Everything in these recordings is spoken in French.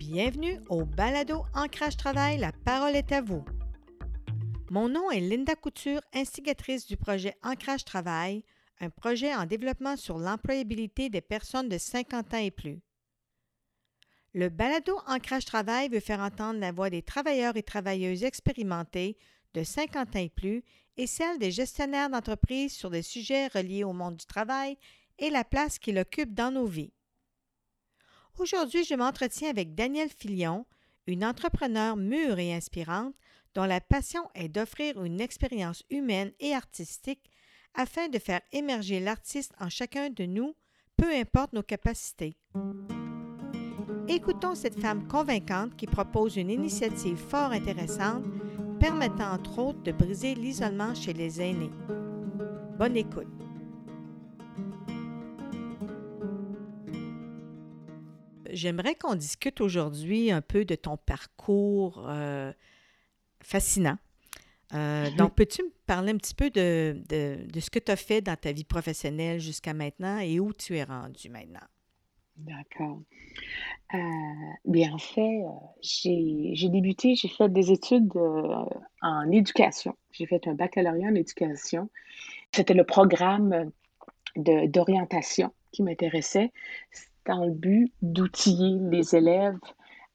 Bienvenue au Balado Ancrage Travail, la parole est à vous. Mon nom est Linda Couture, instigatrice du projet Ancrage Travail, un projet en développement sur l'employabilité des personnes de 50 ans et plus. Le Balado Ancrage Travail veut faire entendre la voix des travailleurs et travailleuses expérimentés de 50 ans et plus et celle des gestionnaires d'entreprises sur des sujets reliés au monde du travail et la place qu'il occupe dans nos vies. Aujourd'hui, je m'entretiens avec Danielle Filion, une entrepreneure mûre et inspirante dont la passion est d'offrir une expérience humaine et artistique afin de faire émerger l'artiste en chacun de nous, peu importe nos capacités. Écoutons cette femme convaincante qui propose une initiative fort intéressante permettant entre autres de briser l'isolement chez les aînés. Bonne écoute. J'aimerais qu'on discute aujourd'hui un peu de ton parcours euh, fascinant. Euh, donc, peux-tu me parler un petit peu de, de, ce que tu as fait dans ta vie professionnelle jusqu'à maintenant et où tu es rendu maintenant? D'accord. Euh, bien, en fait, j'ai débuté, j'ai fait des études en éducation. J'ai fait un baccalauréat en éducation. C'était le programme d'orientation qui m'intéressait dans le but d'outiller les élèves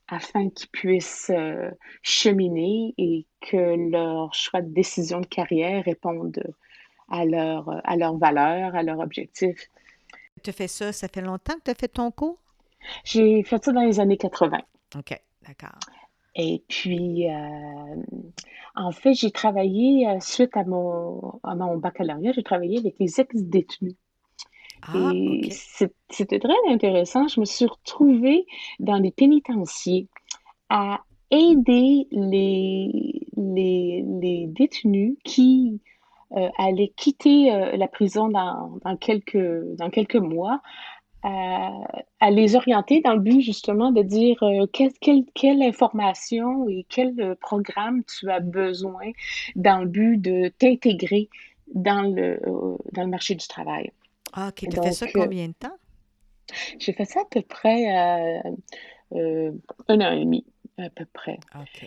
afin qu'ils puissent euh, cheminer et que leur choix de décision de carrière réponde à, leur, à leurs valeurs, à leurs objectifs. Tu fais ça, ça fait longtemps que tu as fait ton cours? J'ai fait ça dans les années 80. OK, d'accord. Et puis, euh, en fait, j'ai travaillé, euh, suite à mon, à mon baccalauréat, j'ai travaillé avec les ex-détenus. Ah, et c'était très intéressant. Je me suis retrouvée dans les pénitenciers à aider les, les, les détenus qui euh, allaient quitter euh, la prison dans, dans, quelques, dans quelques mois à, les orienter dans le but justement de dire euh, quelle, quelle, quelle, information et quel programme tu as besoin dans le but de t'intégrer dans le, dans le marché du travail. Ah, OK. Tu as fait ça combien de temps? J'ai fait ça à peu près euh, euh, un an et demi, à peu près. OK.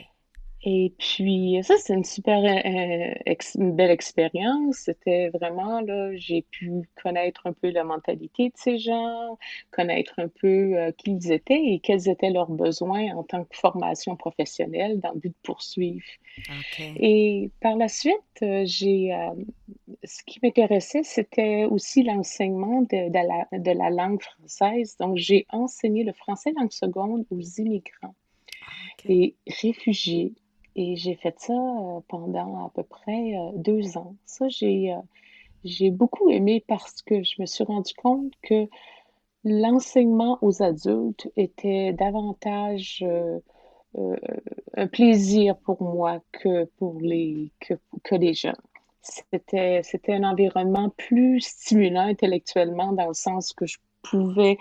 Et puis, ça, c'est une super euh, une belle expérience. C'était vraiment, là, j'ai pu connaître un peu la mentalité de ces gens, connaître un peu euh, qui ils étaient et quels étaient leurs besoins en tant que formation professionnelle dans le but de poursuivre. Et par la suite, euh, j'ai, ce qui m'intéressait, c'était aussi l'enseignement de, de, la, de la langue française. Donc, j'ai enseigné le français langue seconde aux immigrants et réfugiés et j'ai fait ça euh, pendant à peu près euh, deux ans. Ça, j'ai, euh, j'ai beaucoup aimé parce que je me suis rendu compte que l'enseignement aux adultes était davantage un plaisir pour moi que pour les, que, que les jeunes. C'était, c'était un environnement plus stimulant intellectuellement dans le sens que je pouvais,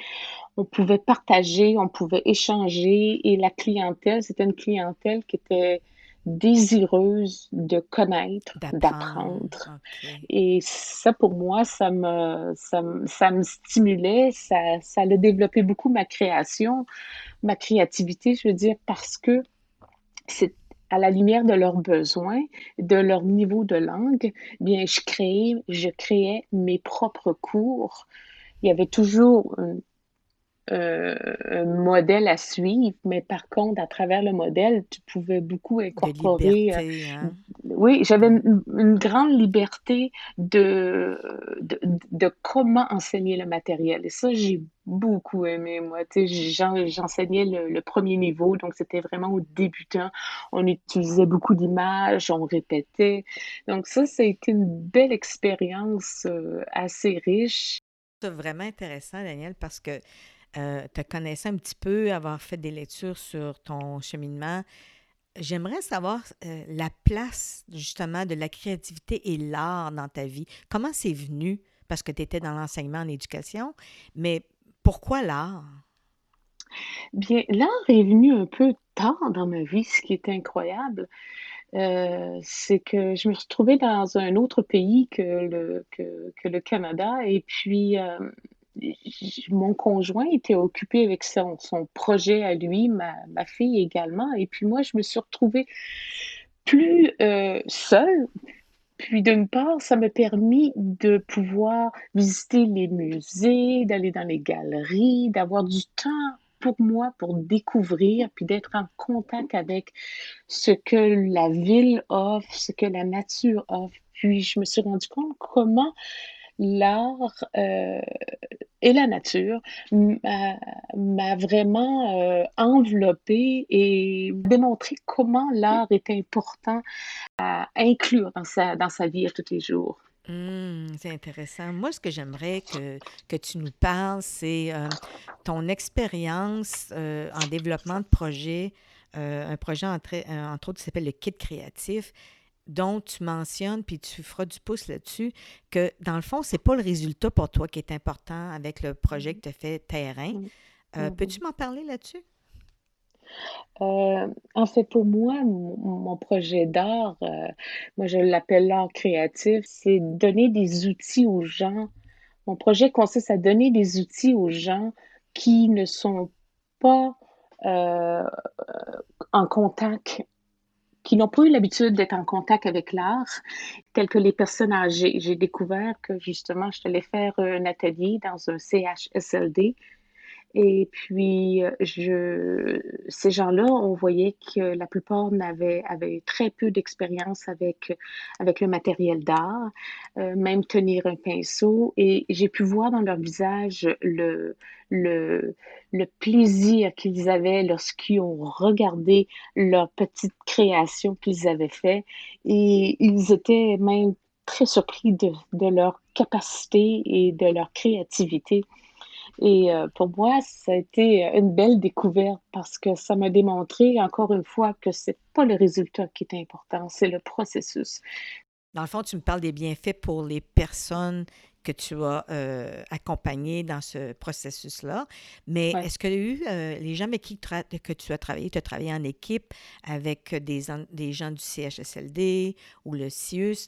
on pouvait partager, on pouvait échanger et la clientèle, c'était une clientèle qui était désireuse de connaître, d'apprendre. Et ça, pour moi, ça me, ça, ça me stimulait, ça, ça a développé beaucoup ma création, ma créativité, je veux dire, parce que c'est à la lumière de leurs besoins, de leur niveau de langue, bien, je créais, je créais mes propres cours. Il y avait toujours une euh, un modèle à suivre, mais par contre, à travers le modèle, tu pouvais beaucoup incorporer. Euh, hein. Oui, j'avais une, grande liberté de, de, comment enseigner le matériel. Et ça, j'ai beaucoup aimé, moi. J'enseignais le, le, premier niveau, donc c'était vraiment au débutant. On utilisait beaucoup d'images, on répétait. Donc ça, ça a été une belle expérience euh, assez riche. C'est vraiment intéressant, Daniel, parce que euh, te connaissais un petit peu, avoir fait des lectures sur ton cheminement. J'aimerais savoir euh, la place justement de la créativité et l'art dans ta vie. Comment c'est venu? Parce que tu étais dans l'enseignement en éducation, mais pourquoi l'art? Bien, l'art est venu un peu tard dans ma vie, ce qui est incroyable. Euh, c'est que je me suis trouvée dans un autre pays que le, que le Canada et puis mon conjoint était occupé avec son, son projet à lui, ma, ma, fille également, et puis moi, je me suis retrouvée plus euh, seule. Puis d'une part, ça m'a permis de pouvoir visiter les musées, d'aller dans les galeries, d'avoir du temps pour moi pour découvrir, puis d'être en contact avec ce que la ville offre, ce que la nature offre. Puis je me suis rendu compte comment l'art euh, et la nature m'a vraiment euh, enveloppé et démontré comment l'art est important à inclure dans sa, dans sa vie à tous les jours. Mmh, c'est intéressant. Moi, ce que j'aimerais que, que tu nous parles, c'est euh, ton expérience en développement de projet, un projet entre, entre autres qui s'appelle le Kit créatif dont tu mentionnes, puis tu feras du pouce là-dessus, que dans le fond, c'est pas le résultat pour toi qui est important avec le projet que tu as fait terrain. Euh, mm-hmm. Peux-tu m'en parler là-dessus? Euh, en fait, pour moi, mon, projet d'art, euh, moi je l'appelle l'art créatif, c'est donner des outils aux gens. Mon projet consiste à donner des outils aux gens qui ne sont pas en contact qui n'ont pas eu l'habitude d'être en contact avec l'art, tels que les personnes âgées. J'ai découvert que justement, je allais faire un atelier dans un CHSLD et puis, euh, ces gens-là, on voyait que la plupart n'avaient, avaient très peu d'expérience avec, le matériel d'art, euh, même tenir un pinceau. Et j'ai pu voir dans leur visage le, plaisir qu'ils avaient lorsqu'ils ont regardé leur petite création qu'ils avaient fait. Et ils étaient même très surpris de leur capacité et de leur créativité. Et euh, pour moi, ça a été une belle découverte parce que ça m'a démontré encore une fois que c'est pas le résultat qui est important, c'est le processus. Dans le fond, tu me parles des bienfaits pour les personnes que tu as euh, accompagnées dans ce processus-là. Mais est-ce que eu, euh, les gens avec qui que tu as travaillé, tu as travaillé en équipe avec des, des gens du CHSLD ou le CIUS,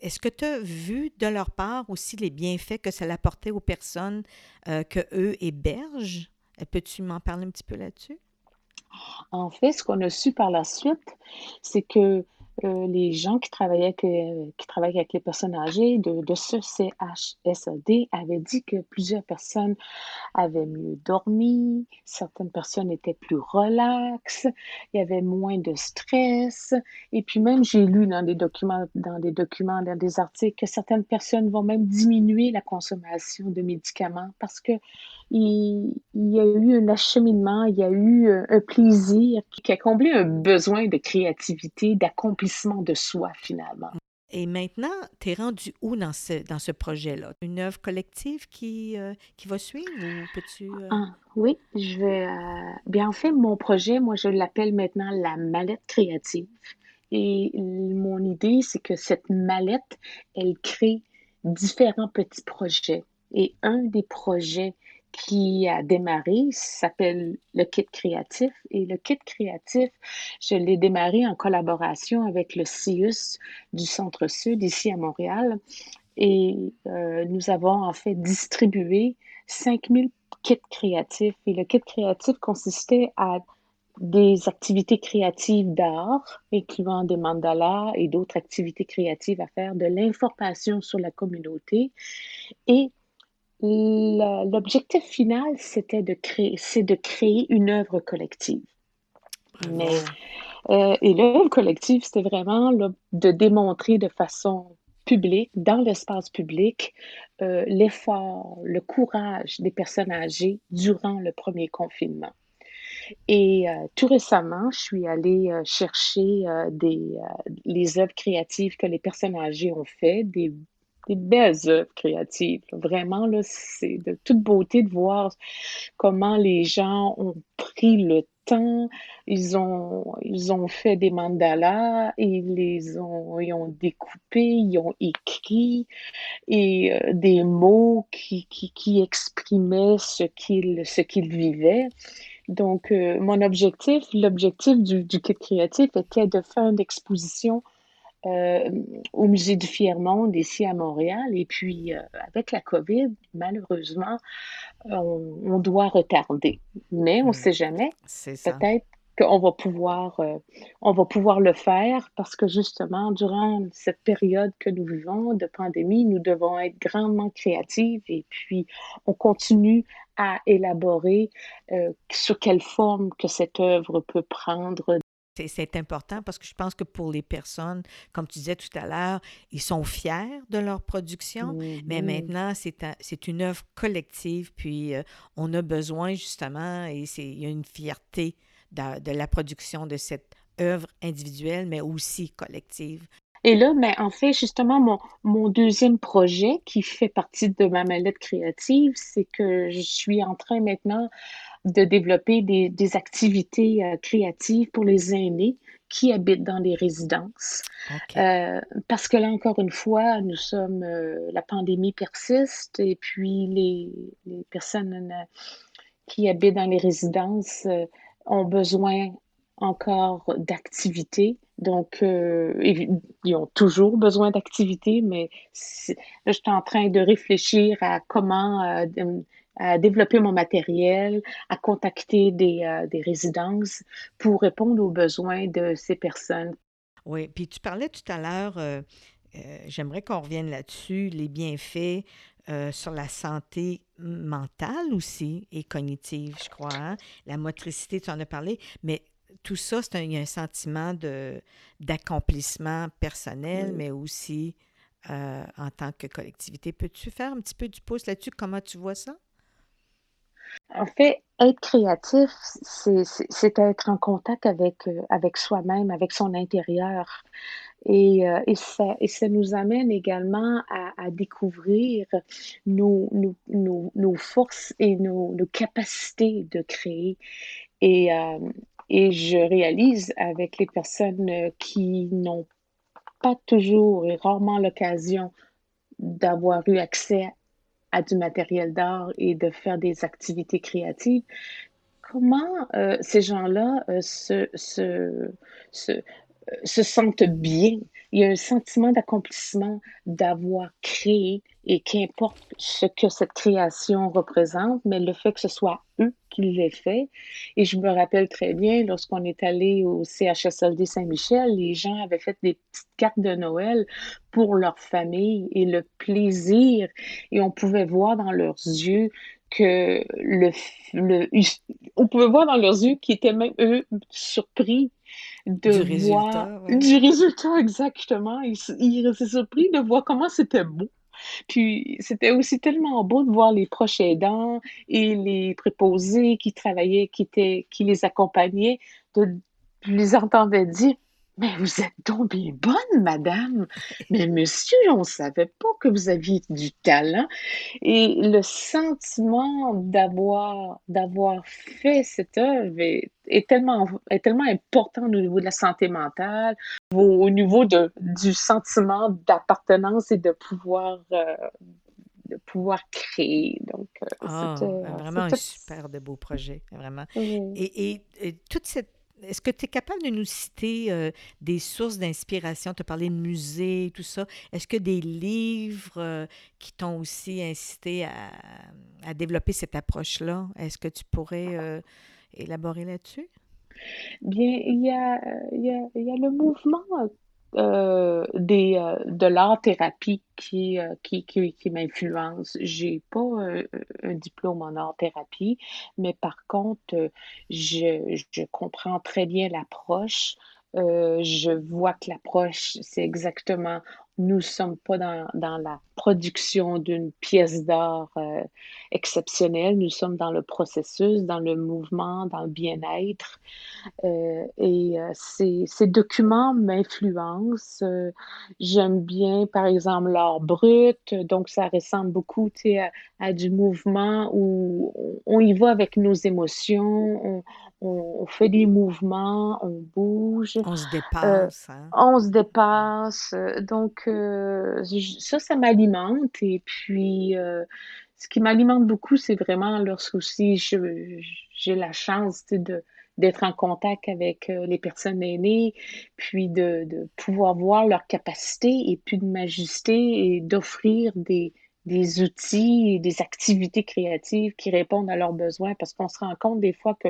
est-ce que tu as vu de leur part aussi les bienfaits que ça apportait aux personnes euh, que eux hébergent? Euh, peux-tu m'en parler un petit peu là-dessus? En fait, ce qu'on a su par la suite, c'est que euh, les gens qui travaillaient avec, euh, qui travaillent avec les personnes âgées de, de ce CHSLD avaient dit que plusieurs personnes avaient mieux dormi, certaines personnes étaient plus relaxes, il y avait moins de stress. Et puis même, j'ai lu dans des documents, dans des documents, dans des articles, que certaines personnes vont même diminuer la consommation de médicaments parce que il, y a eu un acheminement, il y a eu euh, un plaisir qui a comblé un besoin de créativité, d'accomplissement de soi finalement. Et maintenant, tu es rendu où dans ce, dans ce projet-là? Une œuvre collective qui, euh, qui va suivre ou peux-tu... Euh? Ah, oui, je vais... bien, en fait, mon projet, moi, je l'appelle maintenant la mallette créative. Et mon idée, c'est que cette mallette, elle crée différents petits projets. Et un des projets qui a démarré s'appelle le kit créatif. Et le kit créatif, je l'ai démarré en collaboration avec le CIUS du Centre-Sud ici à Montréal. Et euh, nous avons en fait distribué 5000 kits créatifs. Et le kit créatif consistait à des activités créatives d'art, incluant des mandalas et d'autres activités créatives à faire, de l'information sur la communauté et L'objectif final, c'était de créer, c'est de créer une œuvre collective. Mais, euh, et l'œuvre collective, c'était vraiment de démontrer de façon publique, dans l'espace public, euh, l'effort, le courage des personnes âgées durant le premier confinement. Et euh, tout récemment, je suis allée chercher des, les œuvres créatives que les personnes âgées ont fait, des des belles œuvres créatives. Vraiment, là, c'est de toute beauté de voir comment les gens ont pris le temps, ils ont, ils ont fait des mandalas, ils les ont, ils ont découpé, ils ont écrit et euh, des mots qui, qui, qui exprimaient ce qu'ils ce qu'ils vivaient. Donc, euh, mon objectif, l'objectif du, du kit créatif était de faire une exposition au Musée du Fier-Monde ici à Montréal. Et puis, avec la COVID, malheureusement, on, doit retarder. Mais on ne mmh. sait jamais. Peut-être qu'on va pouvoir, euh, on va pouvoir le faire parce que justement, durant cette période que nous vivons de pandémie, nous devons être grandement créatifs et puis on continue à élaborer euh, sur quelle forme que cette œuvre peut prendre c'est important parce que je pense que pour les personnes, comme tu disais tout à l'heure, ils sont fiers de leur production, mais maintenant, c'est une œuvre collective, puis euh, on a besoin justement, et il y a une fierté de, la production de cette œuvre individuelle, mais aussi collective. Et là, mais en fait, justement, mon, mon deuxième projet qui fait partie de ma mallette créative, c'est que je suis en train maintenant de développer des, des activités euh, créatives pour les aînés qui habitent dans les résidences. Euh, parce que là, encore une fois, nous sommes, euh, la pandémie persiste et puis les, les personnes qui habitent dans les résidences ont besoin encore d'activité. Donc, euh, ils ont toujours besoin d'activité, mais là, je suis en train de réfléchir à comment euh, à développer mon matériel, à contacter des, euh, des résidences pour répondre aux besoins de ces personnes. Oui, puis tu parlais tout à l'heure, j'aimerais qu'on revienne là-dessus, les bienfaits euh, sur la santé mentale aussi et cognitive, je crois. Hein. La motricité, tu en as parlé, mais tout ça, c'est un, il y a un sentiment de, d'accomplissement personnel, mais aussi euh, en tant que collectivité. Peux-tu faire un petit peu du pouce là-dessus? Comment tu vois ça? En fait, être créatif, c'est, être en contact avec, euh, avec soi-même, avec son intérieur. Et, euh, ça, nous amène également à, découvrir nos, forces et nos, nos, capacités de créer. Et, euh, et je réalise avec les personnes qui n'ont pas toujours et rarement l'occasion d'avoir eu accès à du matériel d'art et de faire des activités créatives, comment euh, ces gens-là euh, se, se, se, se sentent bien. Il y a un sentiment d'accomplissement d'avoir créé et qu'importe ce que cette création représente, mais le fait que ce soit eux qui l'aient fait. Et je me rappelle très bien, lorsqu'on est allé au CHSLD Saint-Michel, les gens avaient fait des petites cartes de Noël pour leur famille et le plaisir. Et on pouvait voir dans leurs yeux que le, le on pouvait voir dans leurs yeux qu'ils étaient même eux surpris de du voir résultat, du résultat exactement. Ils étaient surpris de voir comment c'était beau. Puis c'était aussi tellement beau de voir les proches aidants et les préposés qui travaillaient, qui, étaient, qui les accompagnaient, de, je les entendais dire mais vous êtes bien bonne, madame. Mais monsieur, on ne savait pas que vous aviez du talent. Et le sentiment d'avoir, d'avoir fait cette œuvre est, tellement, est tellement important au niveau de la santé mentale, au, niveau de, du sentiment d'appartenance et de pouvoir, euh, de pouvoir créer. Donc, ah, vraiment un super de beau projet, vraiment. et, et toute cette est-ce que tu es capable de nous citer euh, des sources d'inspiration? Tu as parlé de musées, tout ça? Est-ce que des livres euh, qui t'ont aussi incité à, développer cette approche-là? Est-ce que tu pourrais euh, élaborer là-dessus? Bien, il y a, y a, il y a le mouvement euh, des, euh, de l'art-thérapie qui, euh, qui, qui, qui m'influence. J'ai pas un diplôme en art-thérapie, mais par contre, je, je comprends très bien l'approche. je vois que l'approche, c'est exactement nous ne sommes pas dans, dans la production d'une pièce d'art euh, exceptionnelle, nous sommes dans le processus, dans le mouvement, dans le bien-être. Euh, et euh, ces, ces, documents m'influencent. J'aime bien, par exemple, l'art brut, donc ça ressemble beaucoup à, à, du mouvement où on y va avec nos émotions, on, on, fait des mouvements, on bouge. On se dépasse. Hein? On se dépasse. Donc, ça, ça m'alimente. Et puis, euh, ce qui m'alimente beaucoup, c'est vraiment lorsque j'ai la chance de, d'être en contact avec euh, les personnes aînées, puis de, de pouvoir voir leurs capacités et puis de m'ajuster et d'offrir des, des outils et des activités créatives qui répondent à leurs besoins parce qu'on se rend compte des fois que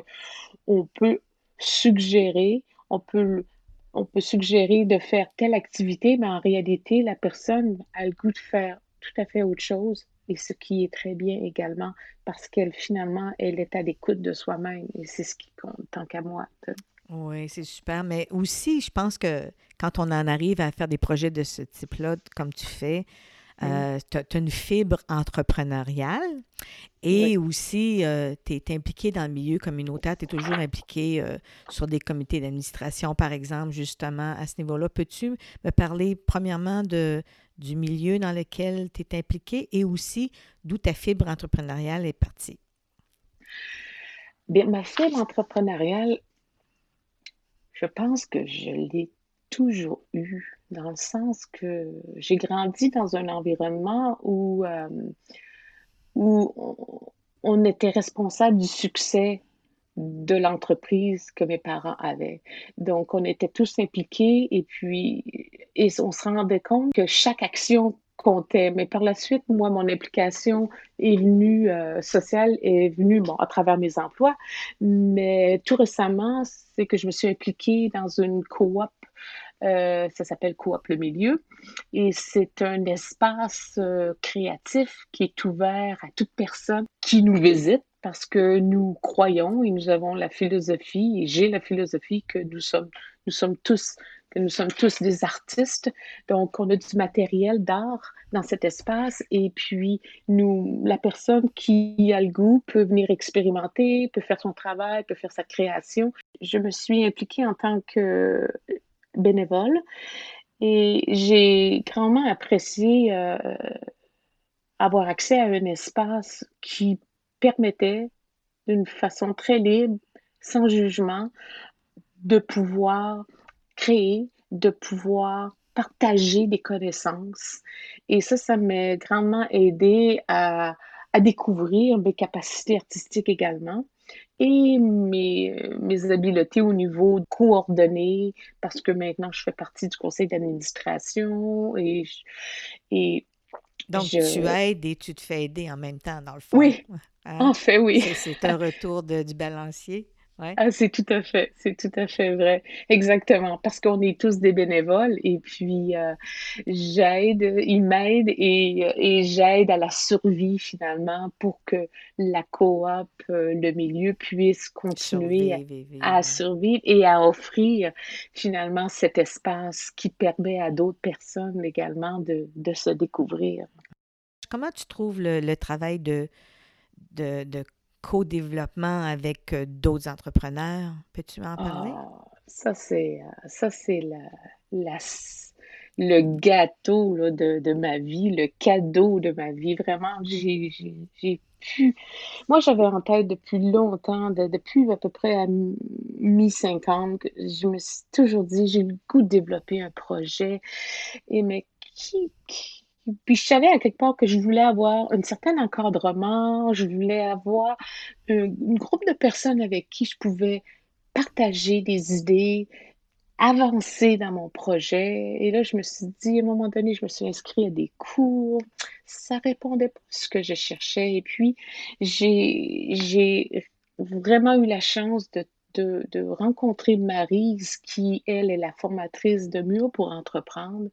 on peut suggérer, on peut on peut suggérer de faire telle activité, mais en réalité, la personne a le goût de faire tout à fait autre chose et ce qui est très bien également parce qu'elle finalement, elle est à l'écoute de soi-même et c'est ce qui compte tant qu'à moi. Oui, c'est super. Mais aussi, je pense que quand on en arrive à faire des projets de ce type-là, comme tu fais, euh, tu as, une fibre entrepreneuriale et aussi euh, tu es impliqué dans le milieu communautaire, tu es toujours impliqué euh, sur des comités d'administration, par exemple, justement, à ce niveau-là. Peux-tu me parler premièrement de, du milieu dans lequel tu es impliqué et aussi d'où ta fibre entrepreneuriale est partie? Bien, ma fibre entrepreneuriale, je pense que je l'ai toujours eu, dans le sens que j'ai grandi dans un environnement où, euh, où on, était responsable du succès de l'entreprise que mes parents avaient. Donc, on était tous impliqués et puis et on se rendait compte que chaque action comptait. Mais par la suite, moi, mon implication est venue euh, sociale est venue bon, à travers mes emplois. Mais tout récemment, c'est que je me suis impliquée dans une coop euh, ça s'appelle Coop le Milieu. Et c'est un espace euh, créatif qui est ouvert à toute personne qui nous visite parce que nous croyons et nous avons la philosophie, et j'ai la philosophie que nous sommes, nous sommes tous que nous sommes tous des artistes, donc on a du matériel d'art dans cet espace et puis nous, la personne qui a le goût peut venir expérimenter, peut faire son travail, peut faire sa création. Je me suis impliquée en tant que bénévole. Et j'ai grandement apprécié euh, avoir accès à un espace qui permettait, d'une façon très libre, sans jugement, de pouvoir créer, de pouvoir partager des connaissances. Et ça, ça m'a grandement aidé à, à découvrir mes capacités artistiques également et mes, mes habiletés au niveau coordonné, parce que maintenant je fais partie du conseil d'administration et, et donc, tu aides et tu te fais aider en même temps, dans le fond. Oui, hein? en fait, oui. C'est un retour de, du balancier. Ah, c'est tout à fait, c'est tout à fait vrai. Exactement, parce qu'on est tous des bénévoles et puis euh, j'aide, ils m'aident et, et j'aide à la survie finalement pour que la coop, euh, le milieu puisse continuer à, survivre et à offrir finalement cet espace qui permet à d'autres personnes également de, de se découvrir. Comment tu trouves le, le travail de, de, de co-développement avec euh, d'autres entrepreneurs. Peux-tu en parler? Ah, ça, c'est, euh, ça, c'est le gâteau de, de, ma vie, le cadeau de ma vie. Vraiment, j'ai, j'ai, pu. Moi, j'avais en tête depuis longtemps, depuis à peu près à mi-50, je me suis toujours dit, j'ai le goût de développer un projet. Et mais qui, qui puis je savais à quelque part que je voulais avoir un certain encadrement, je voulais avoir un, groupe de personnes avec qui je pouvais partager des idées, avancer dans mon projet. Et là, je me suis dit, à un moment donné, je me suis inscrite à des cours. Ça répondait pas à ce que je cherchais. Et puis, j'ai vraiment eu la chance de, de, de rencontrer Marise, qui, elle, est la formatrice de Mur pour entreprendre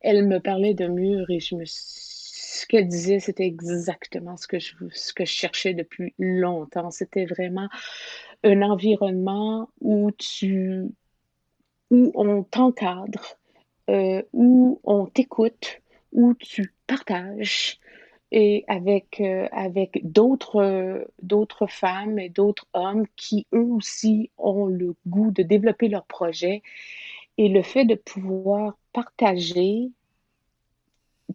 elle me parlait de mur et je me ce qu'elle disait, c'était exactement ce que je, ce que je cherchais depuis longtemps. C'était vraiment un environnement où tu, où on t'encadre, euh, où on t'écoute, où tu partages et avec, euh, avec d'autres, d'autres femmes et d'autres hommes qui eux aussi ont le goût de développer leur projet et le fait de pouvoir partager,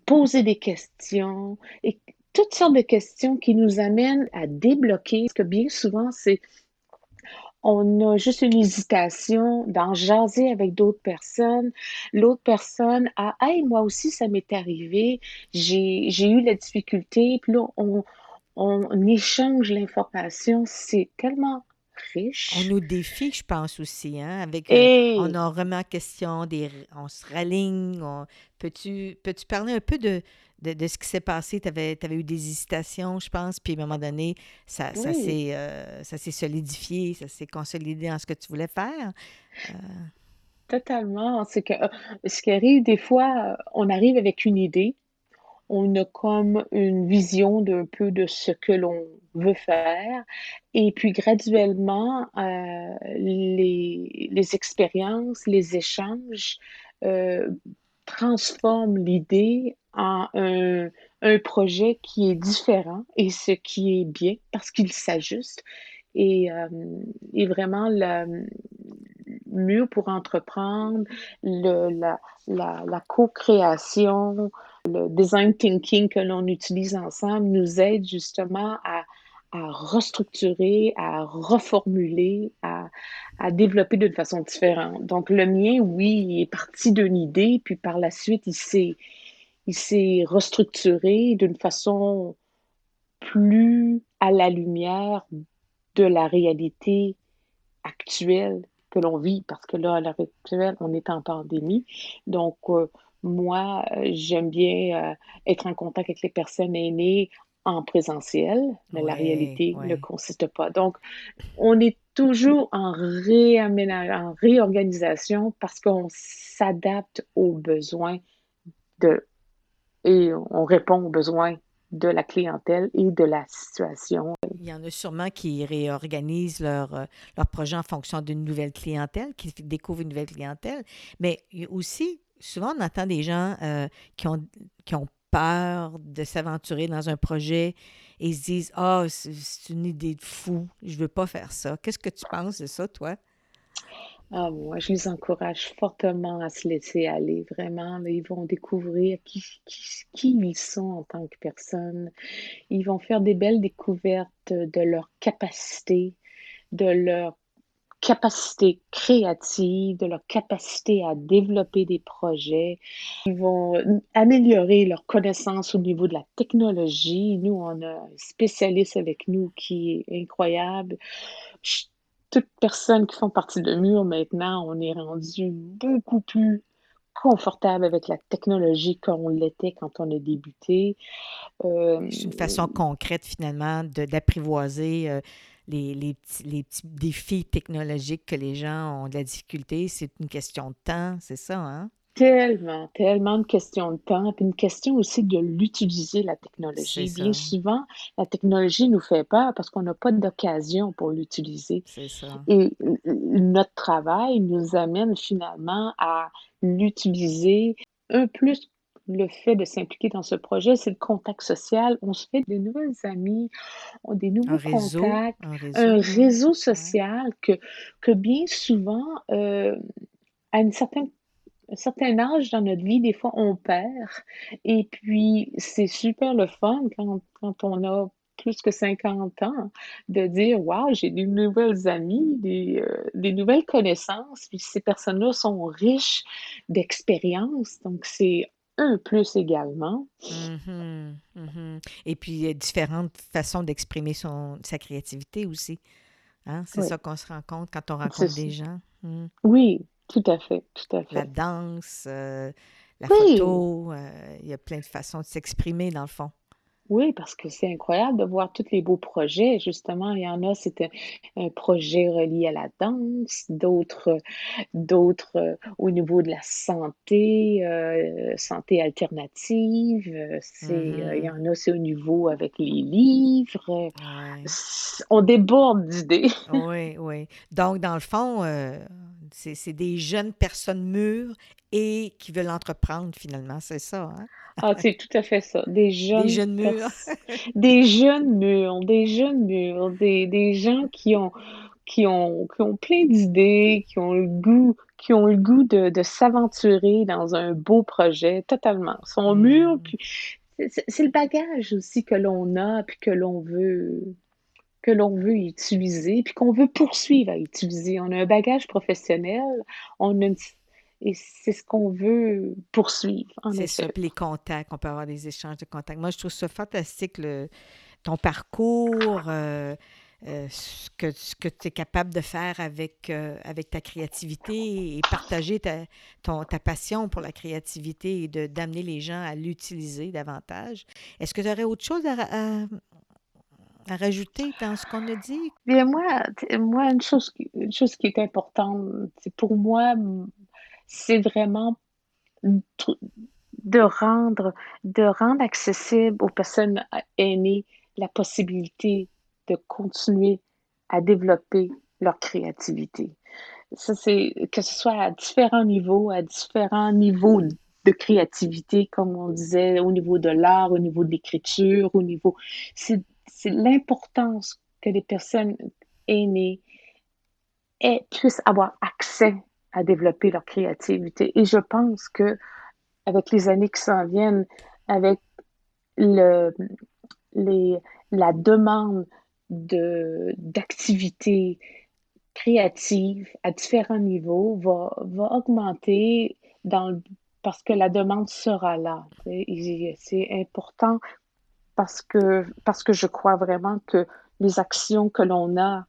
poser des questions et toutes sortes de questions qui nous amènent à débloquer, parce que bien souvent, c'est on a juste une hésitation d'en jaser avec d'autres personnes. L'autre personne a Hey, moi aussi, ça m'est arrivé, j'ai eu la difficulté, puis là, on, on échange l'information. C'est tellement riche. On nous défie, je pense aussi, hein, avec, euh, Et on en remet en question, des, on se raligne. on- peux-tu, peux-tu parler un peu de, de, de ce qui s'est passé? Tu avais, eu des hésitations, je pense, puis à un moment donné, ça, ça s'est, euh, s'est solidifié, ça s'est consolidé en ce que tu voulais faire. Euh, totalement. C'est que ce qui arrive des fois, on arrive avec une idée, on a comme une vision d'un peu de ce que l'on veut faire, et puis graduellement, euh, les, les expériences, les échanges euh, transforment l'idée en un, un projet qui est différent et ce qui est bien parce qu'il s'ajuste. Et, euh, vraiment, le mieux pour entreprendre, le, la, la, la co-création, le design thinking que l'on utilise ensemble nous aide justement à, à restructurer, à reformuler, à, à développer d'une façon différente. Donc, le mien, oui, il est parti d'une idée, puis par la suite, il s'est, il s'est restructuré d'une façon plus à la lumière de la réalité actuelle que l'on vit, parce que là, à l'heure actuelle, on est en pandémie. Donc, euh, moi, euh, j'aime bien euh, être en contact avec les personnes aînées en présentiel, mais la réalité ne consiste pas. Donc, on est toujours en en réorganisation parce qu'on s'adapte aux besoins de, et on répond aux besoins de la clientèle et de la situation. Il y en a sûrement qui réorganisent leur, euh, leur projet en fonction d'une nouvelle clientèle, qui découvrent une nouvelle clientèle. Mais aussi, souvent, on entend des gens euh, qui ont, qui ont peur de s'aventurer dans un projet et se disent Ah, c'est une idée de fou, je veux pas faire ça. Qu'est-ce que tu penses de ça, toi? Ah, moi, je les encourage fortement à se laisser aller, vraiment. ils vont découvrir qui ils sont en tant que personne. Ils vont faire des belles découvertes de leur capacité, de leur capacité créative, de leur capacité à développer des projets. Ils vont améliorer leurs connaissances au niveau de la technologie. Nous, on a un spécialiste avec nous qui est incroyable. Toutes personnes qui font partie de Mur maintenant, on est rendu beaucoup plus confortable avec la technologie qu'on l'était quand on a débuté. Euh, C'est une façon concrète, finalement, d'apprivoiser euh, les, les petits, les petits défis technologiques que les gens ont de la difficulté. C'est une question de temps, c'est ça, hein? Tellement, tellement de questions de temps, puis une question aussi de l'utiliser, la technologie. Bien souvent, la technologie nous fait peur parce qu'on n'a pas d'occasion pour l'utiliser. c'est ça. Et notre travail nous amène finalement à l'utiliser un plus. Le fait de s'impliquer dans ce projet, c'est le contact social. On se fait de nouvelles amies, on a des Un nouveaux réseau, contacts, un réseau, un réseau Ouais. social que, que bien souvent, euh, à une certaine un certain âge dans notre vie, des fois, on perd. Et puis, c'est super le fun quand, quand on a plus que 50 ans de dire, Waouh, j'ai des nouvelles amies, des, euh, des nouvelles connaissances. Puis ces personnes-là sont riches d'expérience. Donc, c'est un plus également. Mhm, mhm. Et puis, il y a différentes façons d'exprimer son, sa créativité aussi. Hein? C'est Oui, ça qu'on se rend compte quand on c'est rencontre ça. des gens. Mm. Oui, tout à fait, tout à La danse, euh, la Oui, photo, euh, il y a plein de façons de s'exprimer dans le fond. Oui, parce que c'est incroyable de voir tous les beaux projets. Justement, il y en a, c'était un projet relié à la danse, d'autres, d'autres euh, au niveau de la santé, euh, santé alternative. euh, C'est, euh, il y Mhm. en a, c'est au niveau avec les livres. Ouais. C'est- On déborde d'idées. Oui, oui. Donc, dans le fond, euh, c'est c'est des jeunes personnes mûres et qui veulent entreprendre finalement, c'est ça, hein? Ah, c'est tout à fait ça. Des Des jeunes jeunes mûrs. des jeunes mûrs, des jeunes mûrs, des, des gens qui ont qui ont, qui ont plein d'idées, qui ont le goût, qui ont le goût de, de s'aventurer dans un beau projet, totalement. Ils sont mûrs, puis c'est c'est le bagage aussi que l'on a, puis que l'on veut, que l'on veut utiliser, puis qu'on veut poursuivre à utiliser. On a un bagage professionnel, on a une- et c'est ce qu'on veut poursuivre, C'est ça. les contacts, on peut avoir des échanges de contacts. Moi, je trouve ça fantastique, le, ton parcours. euh, euh, ce que, ce que tu es capable de faire avec, euh, avec ta créativité et partager ta, ton, ta passion pour la créativité et d'amener les gens à l'utiliser davantage. Est-ce que tu aurais autre chose à, à, à rajouter dans ce qu'on a dit? Bien, moi, moi une, chose, une chose qui est importante, pour moi, c'est vraiment de rendre, de rendre accessible aux personnes aînées la possibilité de continuer à développer leur créativité. Ça, c'est que ce soit à différents niveaux, à différents niveaux de créativité, comme on disait, au niveau de l'art, au niveau de l'écriture, au niveau. C'est l'importance que les personnes aînées puissent avoir accès à développer leur créativité. Et je pense que avec les années qui s'en viennent, avec la demande de, d'activités créatives à différents niveaux va, va augmenter parce que la demande sera là. C'est important parce que, parce que je crois vraiment que les actions que l'on a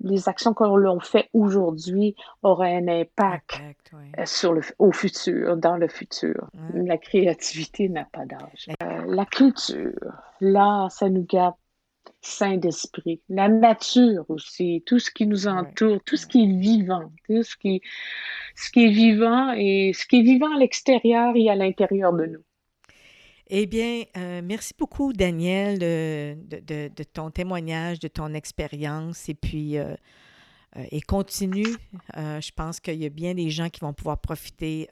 les actions que l'on fait aujourd'hui auraient un impact, euh, sur le, au futur, dans le futur. La créativité n'a pas d'âge. Euh, la culture, là, ça nous garde sain d'esprit. La nature aussi, tout ce qui nous entoure, tout ce qui est vivant, tout ce qui, ce qui est vivant et ce qui est vivant à l'extérieur et à l'intérieur de nous. Eh bien, euh, merci beaucoup, Daniel, de, de, de, ton témoignage, de ton expérience. Et puis, euh, euh, et continue. je pense qu'il y a bien des gens qui vont pouvoir profiter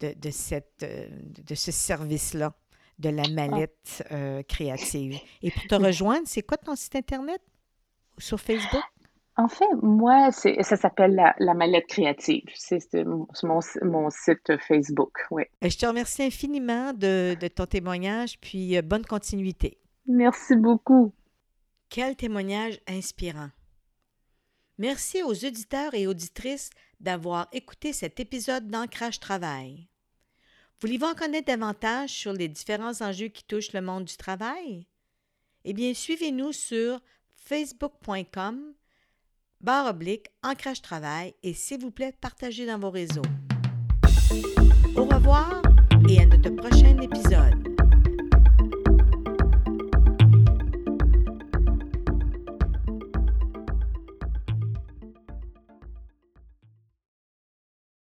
de, de, cette, de ce service-là, de la mallette créative. Et pour te rejoindre, c'est quoi ton site Internet? Sur Facebook? En fait, moi, ça s'appelle la, mallette créative. C'est mon, site Facebook, oui. Je te remercie infiniment de, ton témoignage, puis euh, bonne continuité. Merci beaucoup. Quel témoignage inspirant. Merci aux auditeurs et auditrices d'avoir écouté cet épisode d'Ancrage Travail. Voulez-vous en connaître davantage sur les différents enjeux qui touchent le monde du travail? Eh bien, suivez-nous sur facebook.com barre oblique, ancrage travail et s'il vous plaît, partagez dans vos réseaux. Au revoir et à notre prochain épisode.